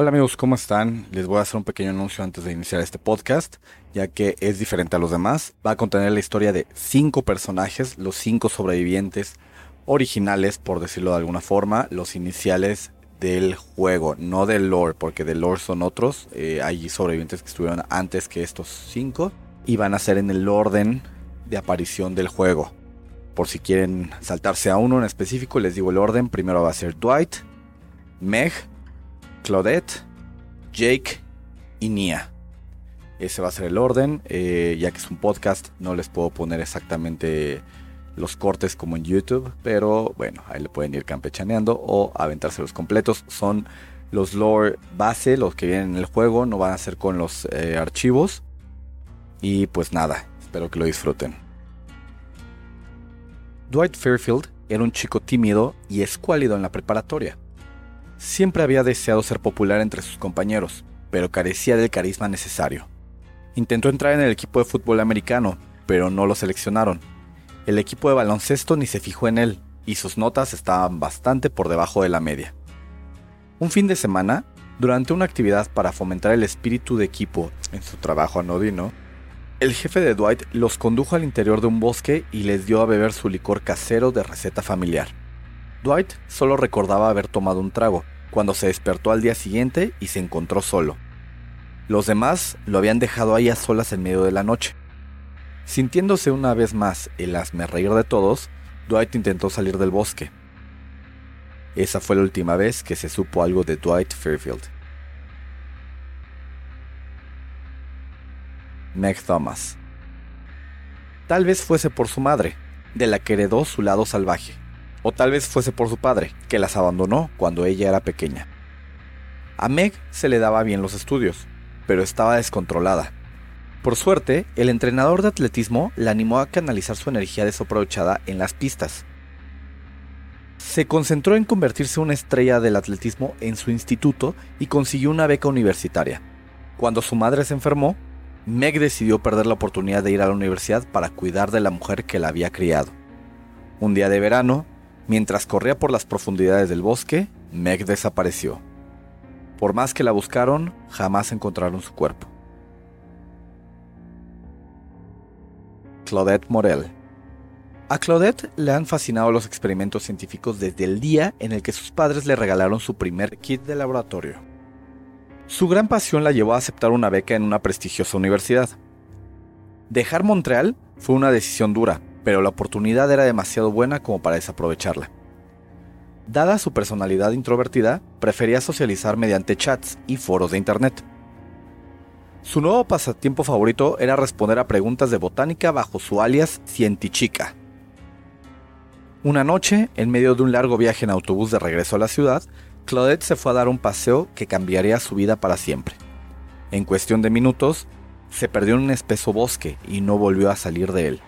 Hola amigos, ¿cómo están? Les voy a hacer un pequeño anuncio antes de iniciar este podcast, ya que es diferente a los demás. Va a contener la historia de cinco personajes, los cinco sobrevivientes originales, por decirlo de alguna forma, los iniciales del juego, no del lore, porque del lore son otros. Eh, hay sobrevivientes que estuvieron antes que estos cinco y van a ser en el orden de aparición del juego. Por si quieren saltarse a uno en específico, les digo el orden. Primero va a ser Dwight, Meg, Claudette, Jake y Nia. Ese va a ser el orden. Eh, ya que es un podcast, no les puedo poner exactamente los cortes como en YouTube. Pero bueno, ahí le pueden ir campechaneando o aventarse los completos. Son los lore base, los que vienen en el juego. No van a ser con los eh, archivos. Y pues nada, espero que lo disfruten. Dwight Fairfield era un chico tímido y escuálido en la preparatoria. Siempre había deseado ser popular entre sus compañeros, pero carecía del carisma necesario. Intentó entrar en el equipo de fútbol americano, pero no lo seleccionaron. El equipo de baloncesto ni se fijó en él, y sus notas estaban bastante por debajo de la media. Un fin de semana, durante una actividad para fomentar el espíritu de equipo en su trabajo anodino, el jefe de Dwight los condujo al interior de un bosque y les dio a beber su licor casero de receta familiar. Dwight solo recordaba haber tomado un trago, cuando se despertó al día siguiente y se encontró solo. Los demás lo habían dejado ahí a solas en medio de la noche. Sintiéndose una vez más el reír de todos, Dwight intentó salir del bosque. Esa fue la última vez que se supo algo de Dwight Fairfield. Meg Thomas. Tal vez fuese por su madre, de la que heredó su lado salvaje. Tal vez fuese por su padre, que las abandonó cuando ella era pequeña. A Meg se le daba bien los estudios, pero estaba descontrolada. Por suerte, el entrenador de atletismo la animó a canalizar su energía desaprovechada en las pistas. Se concentró en convertirse en una estrella del atletismo en su instituto y consiguió una beca universitaria. Cuando su madre se enfermó, Meg decidió perder la oportunidad de ir a la universidad para cuidar de la mujer que la había criado. Un día de verano, Mientras corría por las profundidades del bosque, Meg desapareció. Por más que la buscaron, jamás encontraron su cuerpo. Claudette Morel. A Claudette le han fascinado los experimentos científicos desde el día en el que sus padres le regalaron su primer kit de laboratorio. Su gran pasión la llevó a aceptar una beca en una prestigiosa universidad. Dejar Montreal fue una decisión dura, pero la oportunidad era demasiado buena como para desaprovecharla. Dada su personalidad introvertida, prefería socializar mediante chats y foros de internet. Su nuevo pasatiempo favorito era responder a preguntas de botánica bajo su alias Cientichica. Una noche, en medio de un largo viaje en autobús de regreso a la ciudad, Claudette se fue a dar un paseo que cambiaría su vida para siempre. En cuestión de minutos, se perdió en un espeso bosque y no volvió a salir de él.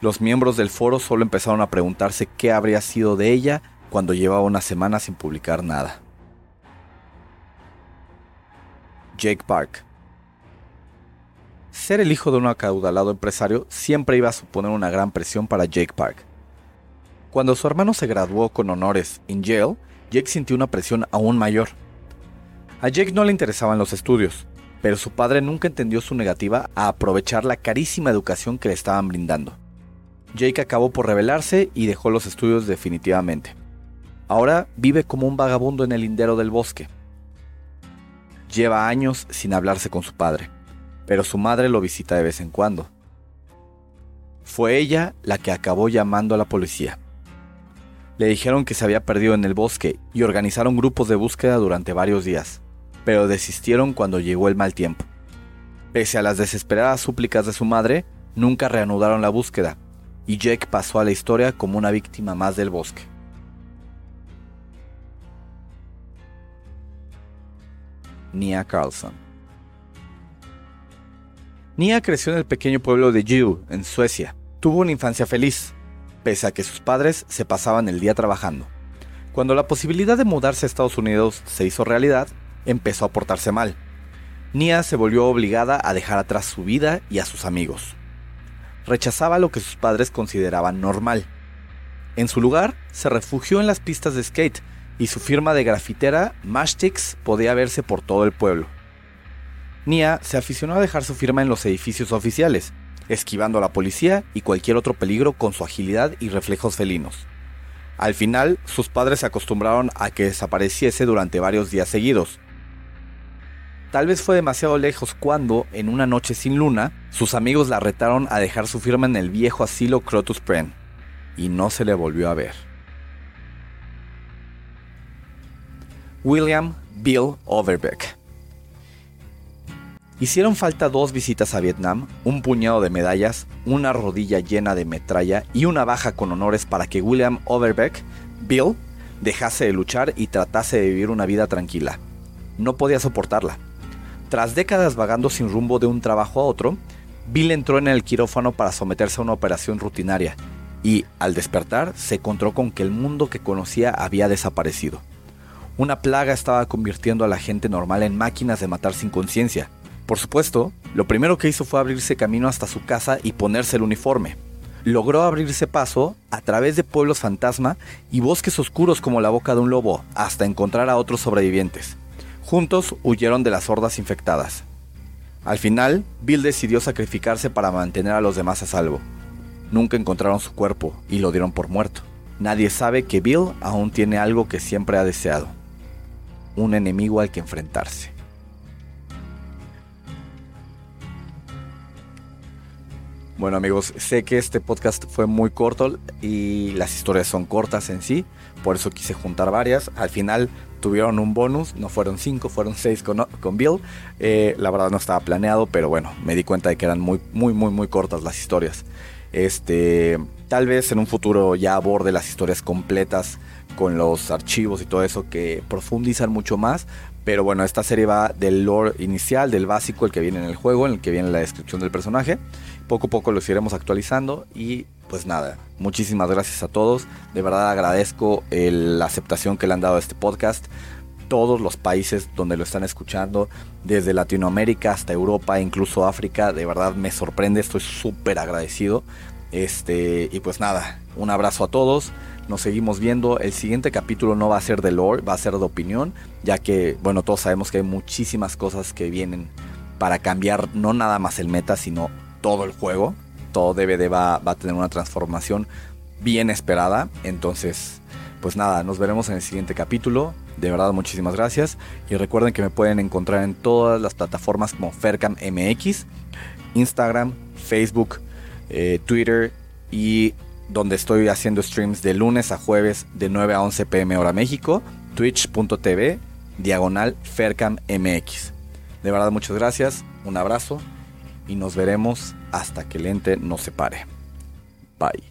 Los miembros del foro solo empezaron a preguntarse qué habría sido de ella cuando llevaba una semana sin publicar nada. Jake Park. Ser el hijo de un acaudalado empresario siempre iba a suponer una gran presión para Jake Park. Cuando su hermano se graduó con honores en Yale, Jake sintió una presión aún mayor. A Jake no le interesaban los estudios, pero su padre nunca entendió su negativa a aprovechar la carísima educación que le estaban brindando. Jake acabó por rebelarse y dejó los estudios definitivamente. Ahora vive como un vagabundo en el lindero del bosque. Lleva años sin hablarse con su padre, pero su madre lo visita de vez en cuando. Fue ella la que acabó llamando a la policía. Le dijeron que se había perdido en el bosque y organizaron grupos de búsqueda durante varios días, pero desistieron cuando llegó el mal tiempo. Pese a las desesperadas súplicas de su madre, nunca reanudaron la búsqueda y Jake pasó a la historia como una víctima más del bosque. Nia Carlson Nia creció en el pequeño pueblo de Jiu, en Suecia. Tuvo una infancia feliz, pese a que sus padres se pasaban el día trabajando. Cuando la posibilidad de mudarse a Estados Unidos se hizo realidad, empezó a portarse mal. Nia se volvió obligada a dejar atrás su vida y a sus amigos rechazaba lo que sus padres consideraban normal. En su lugar, se refugió en las pistas de skate y su firma de grafitera Mashtix podía verse por todo el pueblo. Nia se aficionó a dejar su firma en los edificios oficiales, esquivando a la policía y cualquier otro peligro con su agilidad y reflejos felinos. Al final, sus padres se acostumbraron a que desapareciese durante varios días seguidos. Tal vez fue demasiado lejos cuando, en una noche sin luna, sus amigos la retaron a dejar su firma en el viejo asilo Crotus Pren, y no se le volvió a ver. William Bill Overbeck Hicieron falta dos visitas a Vietnam, un puñado de medallas, una rodilla llena de metralla y una baja con honores para que William Overbeck, Bill, dejase de luchar y tratase de vivir una vida tranquila. No podía soportarla. Tras décadas vagando sin rumbo de un trabajo a otro, Bill entró en el quirófano para someterse a una operación rutinaria y, al despertar, se encontró con que el mundo que conocía había desaparecido. Una plaga estaba convirtiendo a la gente normal en máquinas de matar sin conciencia, por supuesto, lo primero que hizo fue abrirse camino hasta su casa y ponerse el uniforme. Logró abrirse paso a través de pueblos fantasma y bosques oscuros como la boca de un lobo hasta encontrar a otros sobrevivientes. Juntos huyeron de las hordas infectadas. Al final, Bill decidió sacrificarse para mantener a los demás a salvo. Nunca encontraron su cuerpo y lo dieron por muerto. Nadie sabe que Bill aún tiene algo que siempre ha deseado. Un enemigo al que enfrentarse. Bueno amigos, sé que este podcast fue muy corto y las historias son cortas en sí, por eso quise juntar varias. Al final tuvieron un bonus, no fueron cinco, fueron seis con, Bill. Eh, la verdad no estaba planeado, pero bueno, me di cuenta de que eran muy, muy, muy, muy cortas las historias. Este, tal vez en un futuro ya aborde las historias completas con los archivos y todo eso que profundizan mucho más. Pero bueno, esta serie va del lore inicial, del básico, el que viene en el juego, en el que viene la descripción del personaje poco a poco los iremos actualizando y pues nada, muchísimas gracias a todos. De verdad agradezco la aceptación que le han dado a este podcast. Todos los países donde lo están escuchando, desde Latinoamérica hasta Europa, incluso África, de verdad me sorprende, estoy súper agradecido. Este, y pues nada, un abrazo a todos. Nos seguimos viendo. El siguiente capítulo no va a ser de lore, va a ser de opinión, ya que, bueno, todos sabemos que hay muchísimas cosas que vienen para cambiar no nada más el meta, sino todo el juego. Todo DVD va, a tener una transformación bien esperada. Entonces, pues nada, nos veremos en el siguiente capítulo. De verdad, muchísimas gracias. Y recuerden que me pueden encontrar en todas las plataformas como Fercam MX, Instagram, Facebook, eh, Twitter y donde estoy haciendo streams de lunes a jueves de 9 a 11 pm hora México, twitch.tv, diagonal Fercam MX. De verdad, muchas gracias. Un abrazo y nos veremos hasta que el ente nos separe. Bye.